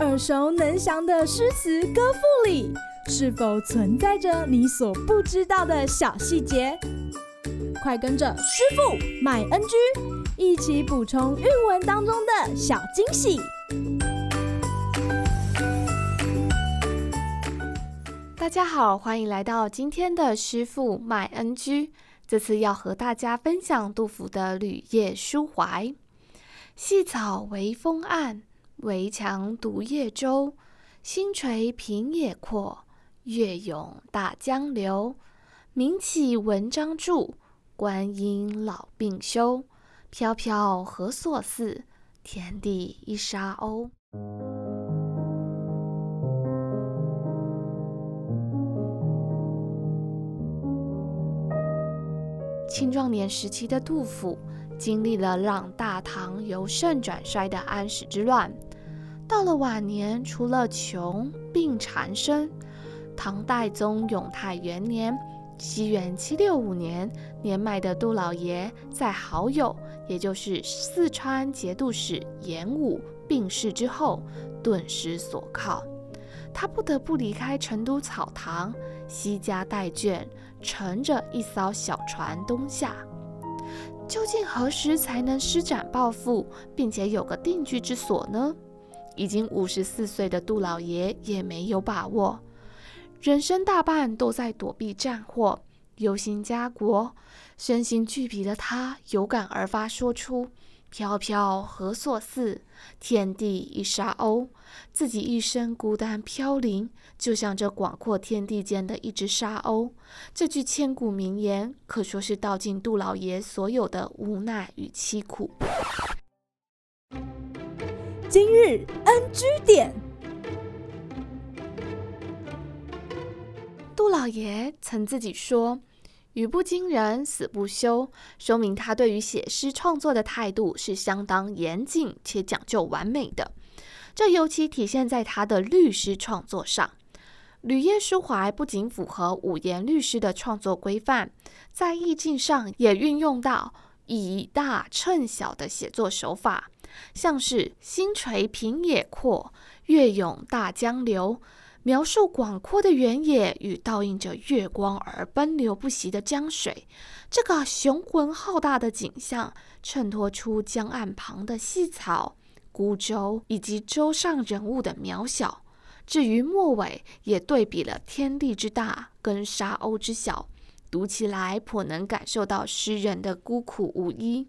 耳熟能详的诗词歌赋里，是否存在着你所不知道的小细节？快跟着师傅麦恩居一起补充韵文当中的小惊喜！大家好，欢迎来到今天的师傅麦恩居。这次要和大家分享杜甫的《旅夜书怀》：细草微风岸，危墙独夜舟。星垂平野阔，月涌大江流。名岂文章著，观音老病休。飘飘何所似？天地一沙鸥。青壮年时期的杜甫，经历了让大唐由盛转衰的安史之乱。到了晚年，除了穷病缠身，唐代宗永泰元年（西元七六五年），年迈的杜老爷在好友，也就是四川节度使严武病逝之后，顿失所靠。他不得不离开成都草堂，西家带眷。乘着一艘小船东下，究竟何时才能施展抱负，并且有个定居之所呢？已经五十四岁的杜老爷也没有把握。人生大半都在躲避战祸，忧心家国，身心俱疲的他有感而发，说出。飘飘何所似？天地一沙鸥。自己一生孤单飘零，就像这广阔天地间的一只沙鸥。这句千古名言，可说是道尽杜老爷所有的无奈与凄苦。今日 NG 点，杜老爷曾自己说。语不惊人死不休，说明他对于写诗创作的态度是相当严谨且讲究完美的。这尤其体现在他的律诗创作上，《旅夜书怀》不仅符合五言律诗的创作规范，在意境上也运用到以大衬小的写作手法，像是“星垂平野阔，月涌大江流”。描述广阔的原野与倒映着月光而奔流不息的江水，这个雄浑浩大的景象衬托出江岸旁的细草、孤舟以及舟上人物的渺小。至于末尾，也对比了天地之大跟沙鸥之小，读起来颇能感受到诗人的孤苦无依。